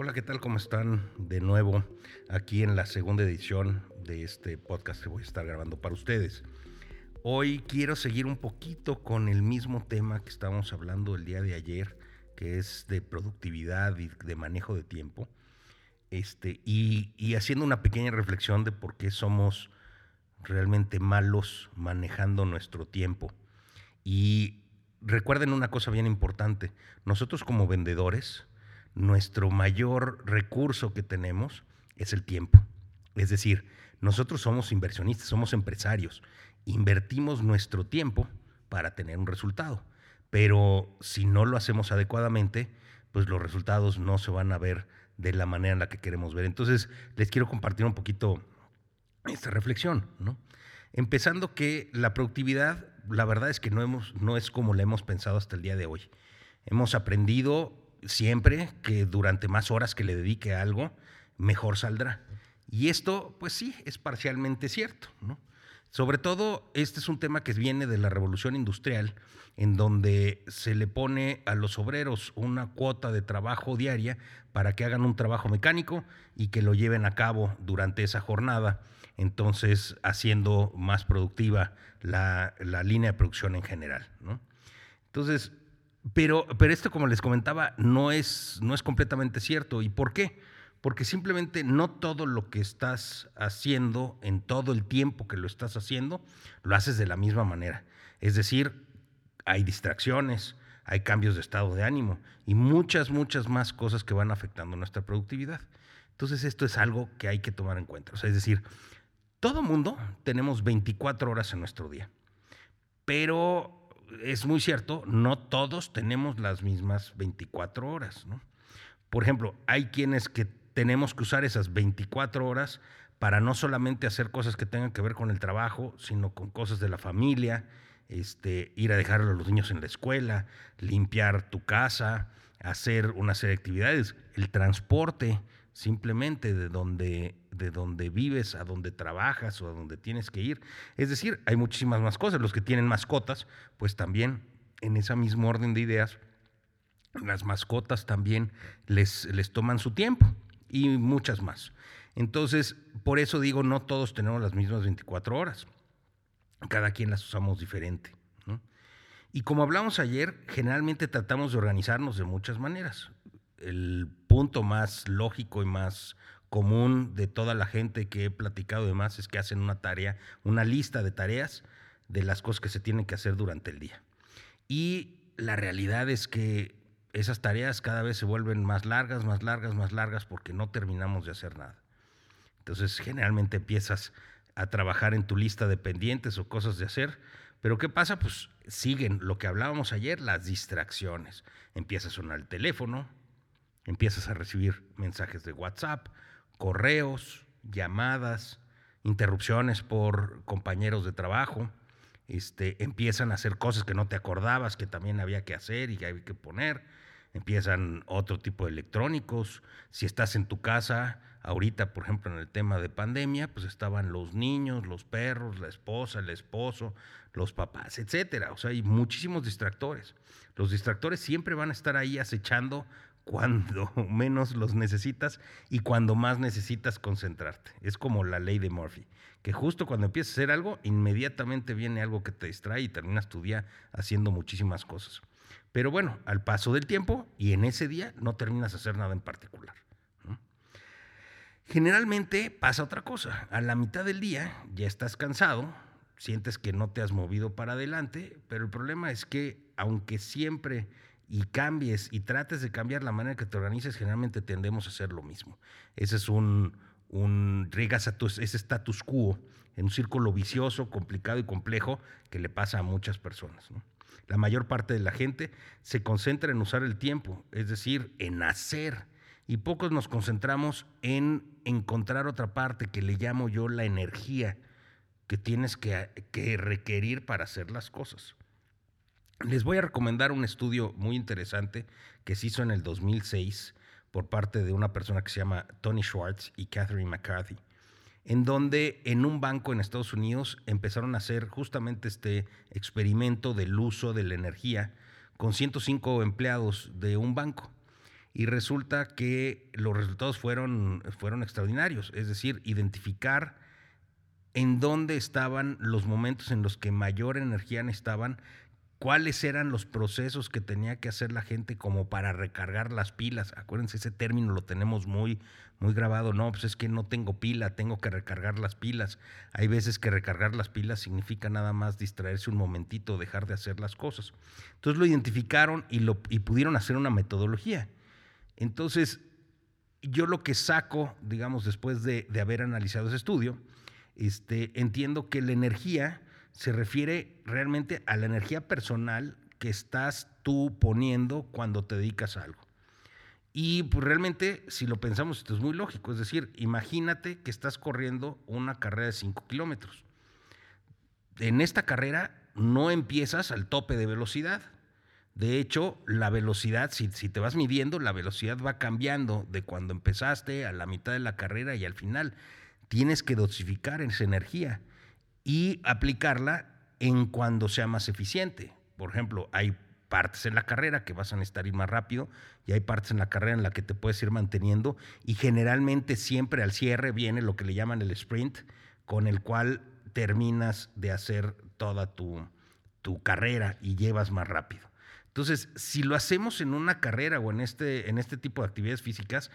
Hola, ¿qué tal? ¿Cómo están? De nuevo aquí en la segunda edición de este podcast que voy a estar grabando para ustedes. Hoy quiero seguir un poquito con el mismo tema que estábamos hablando el día de ayer, que es de productividad y de manejo de tiempo. Este, y, y haciendo una pequeña reflexión de por qué somos realmente malos manejando nuestro tiempo. Y recuerden una cosa bien importante, nosotros como vendedores, nuestro mayor recurso que tenemos es el tiempo. Es decir, nosotros somos inversionistas, somos empresarios, invertimos nuestro tiempo para tener un resultado, pero si no lo hacemos adecuadamente, pues los resultados no se van a ver de la manera en la que queremos ver. Entonces, les quiero compartir un poquito esta reflexión, ¿no? Empezando que la productividad, la verdad es que no, hemos, no es como la hemos pensado hasta el día de hoy. Hemos aprendido siempre que durante más horas que le dedique a algo, mejor saldrá. Y esto, pues sí, es parcialmente cierto, ¿no? Sobre todo, este es un tema que viene de la revolución industrial, en donde se le pone a los obreros una cuota de trabajo diaria para que hagan un trabajo mecánico y que lo lleven a cabo durante esa jornada, entonces haciendo más productiva la, línea de producción en general. ¿no? Entonces, pero, pero esto, como les comentaba, no es, no es completamente cierto. ¿Y por qué? Porque simplemente no todo lo que estás haciendo en todo el tiempo que lo estás haciendo, lo haces de la misma manera. Es decir, hay distracciones, hay cambios de estado de ánimo y muchas, muchas más cosas que van afectando nuestra productividad. Entonces esto es algo que hay que tomar en cuenta. O sea, es decir, todo mundo tenemos 24 horas en nuestro día, pero es muy cierto, no todos tenemos las mismas 24 horas. ¿no? Por ejemplo, hay quienes que tenemos que usar esas 24 horas para no solamente hacer cosas que tengan que ver con el trabajo, sino con cosas de la familia, este, ir a dejar a los niños en la escuela, limpiar tu casa, hacer una serie de actividades, el transporte, simplemente de donde, de donde vives a donde trabajas o a donde tienes que ir. Es decir, hay muchísimas más cosas. Los que tienen mascotas, pues también en ese mismo orden de ideas, las mascotas también les, les toman su tiempo y muchas más. Entonces, por eso digo, no todos tenemos las mismas 24 horas. Cada quien las usamos diferente. Y como hablamos ayer, generalmente tratamos de organizarnos de muchas maneras el punto más lógico y más común de toda la gente que he platicado y demás es que hacen una tarea, una lista de tareas de las cosas que se tienen que hacer durante el día. Y la realidad es que esas tareas cada vez se vuelven más largas, más largas, más largas porque no terminamos de hacer nada. Entonces generalmente empiezas a trabajar en tu lista de pendientes o cosas de hacer, pero ¿qué pasa? Pues siguen lo que hablábamos ayer, las distracciones. Empieza a sonar el teléfono, empiezas a recibir mensajes de WhatsApp, correos, llamadas, interrupciones por compañeros de trabajo, este, empiezan a hacer cosas que no te acordabas que también había que hacer y que había que poner, empiezan otro tipo de electrónicos, si estás en tu casa, ahorita por ejemplo en el tema de pandemia, pues estaban los niños, los perros, la esposa, el esposo, los papás, etcétera, o sea, hay muchísimos distractores. Los distractores siempre van a estar ahí acechando cuando menos los necesitas y cuando más necesitas concentrarte. Es como la ley de Murphy, que justo cuando empiezas a hacer algo, inmediatamente viene algo que te distrae y terminas tu día haciendo muchísimas cosas. Pero bueno, al paso del tiempo y en ese día no terminas de hacer nada en particular. Generalmente pasa otra cosa. A la mitad del día ya estás cansado, sientes que no te has movido para adelante, pero el problema es que aunque siempre y cambies y trates de cambiar la manera que te organices, generalmente tendemos a hacer lo mismo. Ese es un, un ese status quo, en un círculo vicioso, complicado y complejo que le pasa a muchas personas. La mayor parte de la gente se concentra en usar el tiempo, es decir, en hacer, y pocos nos concentramos en encontrar otra parte que le llamo yo la energía que tienes que, que requerir para hacer las cosas. Les voy a recomendar un estudio muy interesante que se hizo en el 2006 por parte de una persona que se llama Tony Schwartz y Catherine McCarthy, en donde en un banco en Estados Unidos empezaron a hacer justamente este experimento del uso de la energía con 105 empleados de un banco. y resulta que los resultados fueron, fueron extraordinarios, es decir, identificar en dónde estaban los momentos en los que mayor energía necesitaban, cuáles eran los procesos que tenía que hacer la gente como para recargar las pilas. Acuérdense, ese término lo tenemos muy, muy grabado. No, pues es que no tengo pila, tengo que recargar las pilas. Hay veces que recargar las pilas significa nada más distraerse un momentito, dejar de hacer las cosas. Entonces lo identificaron y, lo, y pudieron hacer una metodología. Entonces, yo lo que saco, digamos, después de, de haber analizado ese estudio, este, entiendo que la energía se refiere realmente a la energía personal que estás tú poniendo cuando te dedicas a algo. Y pues realmente, si lo pensamos, esto es muy lógico. Es decir, imagínate que estás corriendo una carrera de 5 kilómetros. En esta carrera no empiezas al tope de velocidad. De hecho, la velocidad, si, si, te vas midiendo, la velocidad va cambiando de cuando empezaste a la mitad de la carrera y al final. Tienes que dosificar esa energía y aplicarla en cuando sea más eficiente. Por ejemplo, hay partes en la carrera que vas a necesitar ir más rápido y hay partes en la carrera en la que te puedes ir manteniendo y generalmente siempre al cierre viene lo que le llaman el sprint, con el cual terminas de hacer toda tu, tu carrera y llevas más rápido. Entonces, si lo hacemos en una carrera o en este, en este tipo de actividades físicas,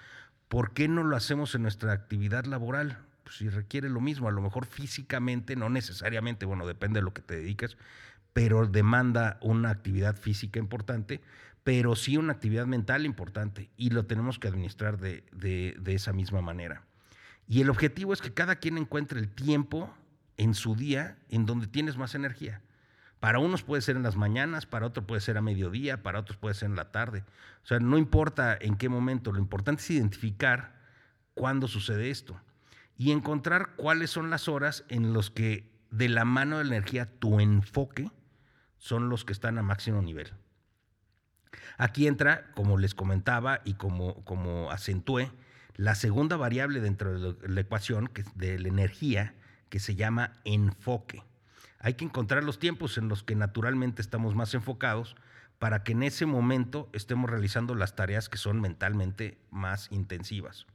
¿por qué no lo hacemos en nuestra actividad laboral? Pues, si requiere lo mismo, a lo mejor físicamente, no necesariamente, bueno, depende de lo que te dediques, pero demanda una actividad física importante, pero sí una actividad mental importante y lo tenemos que administrar de, de esa misma manera. Y el objetivo es que cada quien encuentre el tiempo en su día en donde tienes más energía. Para unos puede ser en las mañanas, para otros puede ser a mediodía, para otros puede ser en la tarde. O sea, no importa en qué momento, lo importante es identificar cuándo sucede esto y encontrar cuáles son las horas en los que de la mano de la energía tu enfoque son los que están a máximo nivel. Aquí entra, como les comentaba y como, como acentué, la segunda variable dentro de la ecuación de la energía que se llama enfoque. Hay que encontrar los tiempos en los que naturalmente estamos más enfocados para que en ese momento estemos realizando las tareas que son mentalmente más intensivas.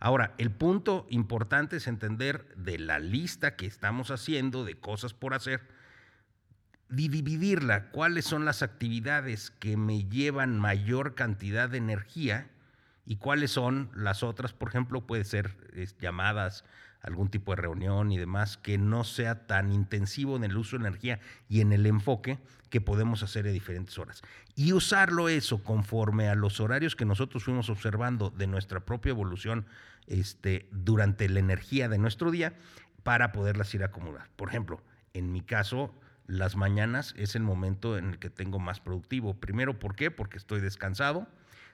Ahora, el punto importante es entender de la lista que estamos haciendo de cosas por hacer, dividirla, cuáles son las actividades que me llevan mayor cantidad de energía y cuáles son las otras, por ejemplo, puede ser llamadas, algún tipo de reunión y demás, que no sea tan intensivo en el uso de energía y en el enfoque que podemos hacer a diferentes horas. Y usarlo eso conforme a los horarios que nosotros fuimos observando de nuestra propia evolución este, durante la energía de nuestro día para poderlas ir a. Por ejemplo, en mi caso, las mañanas es el momento en el que tengo más productivo. Primero, ¿por qué? Porque estoy descansado.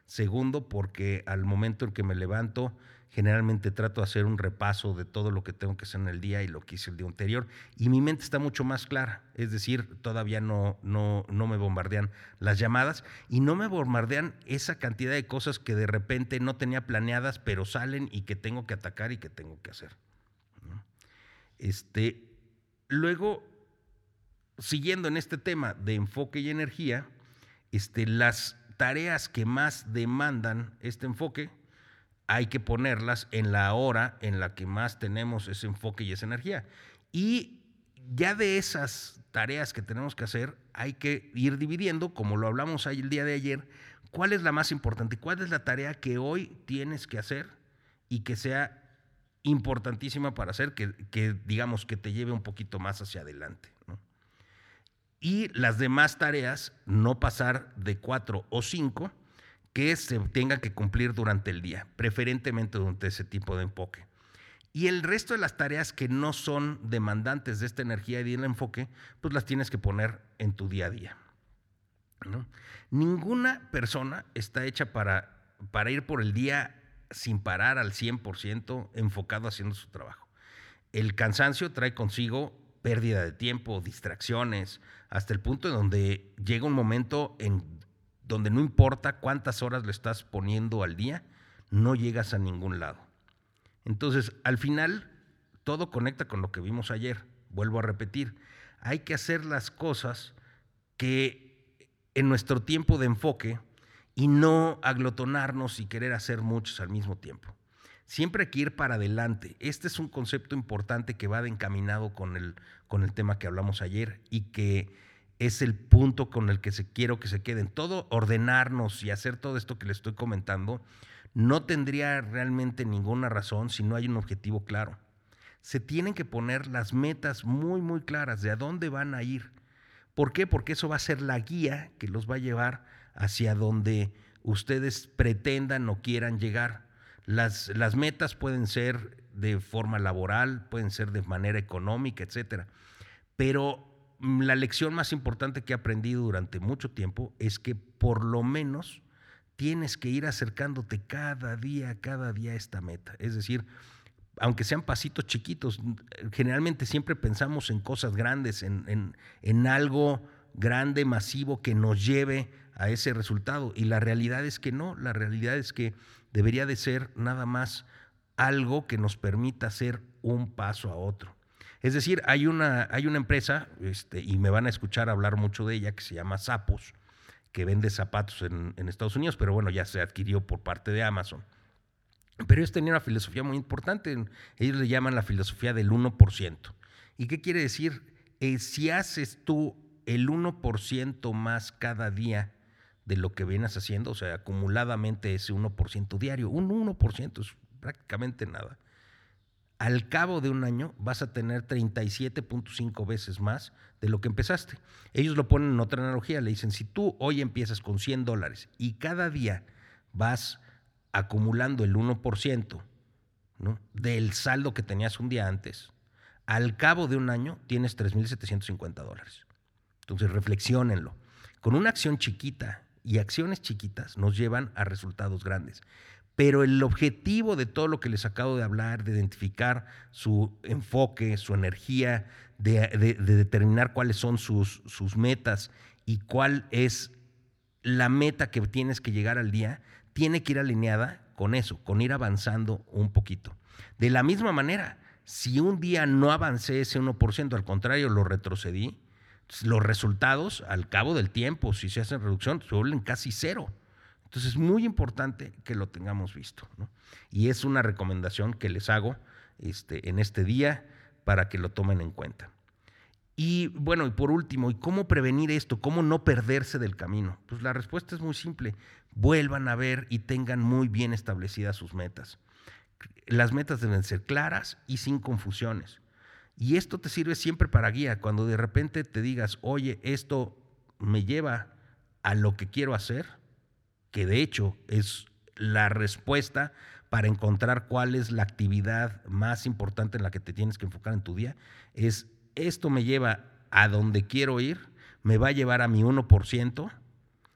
Segundo, porque al momento en que me levanto, generalmente trato de hacer un repaso de todo lo que tengo que hacer en el día y lo que hice el día anterior. Y mi mente está mucho más clara. Es decir, todavía no, no, no me bombardean las llamadas y no me bombardean esa cantidad de cosas que de repente no tenía planeadas, pero salen y que tengo que atacar y que tengo que hacer. Este, luego, siguiendo en este tema de enfoque y energía, este, las tareas que más demandan este enfoque, hay que ponerlas en la hora en la que más tenemos ese enfoque y esa energía. Y ya de esas tareas que tenemos que hacer, hay que ir dividiendo, como lo hablamos el día de ayer, cuál es la más importante, cuál es la tarea que hoy tienes que hacer y que sea importantísima para hacer, que, digamos que te lleve un poquito más hacia adelante. Y las demás tareas, no pasar de cuatro o cinco, que se tenga que cumplir durante el día, preferentemente durante ese tipo de enfoque. Y el resto de las tareas que no son demandantes de esta energía y del enfoque, pues las tienes que poner en tu día a día. Ninguna persona está hecha para, para ir por el día sin parar al 100% enfocado haciendo su trabajo. El cansancio trae consigo pérdida de tiempo, distracciones, hasta el punto en donde llega un momento en donde no importa cuántas horas le estás poniendo al día, no llegas a ningún lado. Entonces, al final, todo conecta con lo que vimos ayer. Vuelvo a repetir, hay que hacer las cosas que en nuestro tiempo de enfoque y no aglotonarnos y querer hacer muchos al mismo tiempo. Siempre hay que ir para adelante. Este es un concepto importante que va de encaminado con el, con el tema que hablamos ayer y que es el punto con el que se, quiero que se queden. Todo ordenarnos y hacer todo esto que les estoy comentando no tendría realmente ninguna razón si no hay un objetivo claro. Se tienen que poner las metas muy, muy claras de a dónde van a ir. ¿Por qué? Porque eso va a ser la guía que los va a llevar hacia donde ustedes pretendan o quieran llegar. Las, las metas pueden ser de forma laboral, pueden ser de manera económica, etcétera. Pero mm, la lección más importante que he aprendido durante mucho tiempo es que por lo menos tienes que ir acercándote cada día, cada día a esta meta. Es decir, aunque sean pasitos chiquitos, generalmente siempre pensamos en cosas grandes, en, en, algo grande, masivo, que nos lleve a ese resultado. Y la realidad es que no, la realidad es que debería de ser nada más algo que nos permita hacer un paso a otro. Es decir, hay una, hay una empresa, este, y me van a escuchar hablar mucho de ella, que se llama Sapos, que vende zapatos en, Estados Unidos, pero bueno, ya se adquirió por parte de Amazon. Pero ellos tenían una filosofía muy importante, ellos le llaman la filosofía del 1%. ¿Y qué quiere decir? Eh, si haces tú el 1% más cada día de lo que vienes haciendo, o sea, acumuladamente ese 1% diario, un 1% es prácticamente nada al cabo de un año vas a tener 37.5 veces más de lo que empezaste. Ellos lo ponen en otra analogía, le dicen, si tú hoy empiezas con 100 dólares y cada día vas acumulando el 1% del saldo que tenías un día antes, al cabo de un año tienes 3.750 dólares. Entonces reflexionenlo. Con una acción chiquita y acciones chiquitas nos llevan a resultados grandes. Pero el objetivo de todo lo que les acabo de hablar, de identificar su enfoque, su energía, de, determinar cuáles son sus, sus metas y cuál es la meta que tienes que llegar al día, tiene que ir alineada con eso, con ir avanzando un poquito. De la misma manera, si un día no avancé ese 1%, al contrario, lo retrocedí, los resultados al cabo del tiempo, si se hacen reducción, se vuelven casi cero. Entonces es muy importante que lo tengamos visto. Y es una recomendación que les hago este, en este día para que lo tomen en cuenta. Y bueno, y por último, ¿y cómo prevenir esto? ¿Cómo no perderse del camino? Pues la respuesta es muy simple. Vuelvan a ver y tengan muy bien establecidas sus metas. Las metas deben ser claras y sin confusiones. Y esto te sirve siempre para guía. Cuando de repente te digas, oye, esto me lleva a lo que quiero hacer, que de hecho es la respuesta para encontrar cuál es la actividad más importante en la que te tienes que enfocar en tu día, es esto me lleva a donde quiero ir, me va a llevar a mi 1%.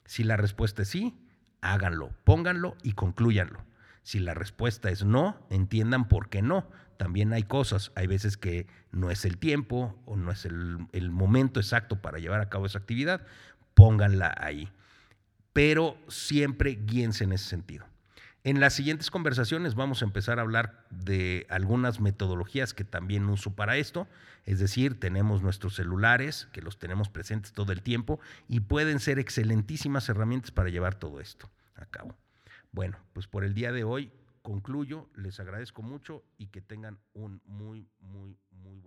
Si la respuesta es sí, háganlo, pónganlo y concluyanlo. Si la respuesta es no, entiendan por qué no. También hay cosas, hay veces que no es el tiempo o no es el, momento exacto para llevar a cabo esa actividad, pónganla ahí pero siempre guíense en ese sentido. En las siguientes conversaciones vamos a empezar a hablar de algunas metodologías que también uso para esto, es decir, tenemos nuestros celulares que los tenemos presentes todo el tiempo y pueden ser excelentísimas herramientas para llevar todo esto a cabo. Bueno, pues por el día de hoy concluyo, les agradezco mucho y que tengan un muy, muy, muy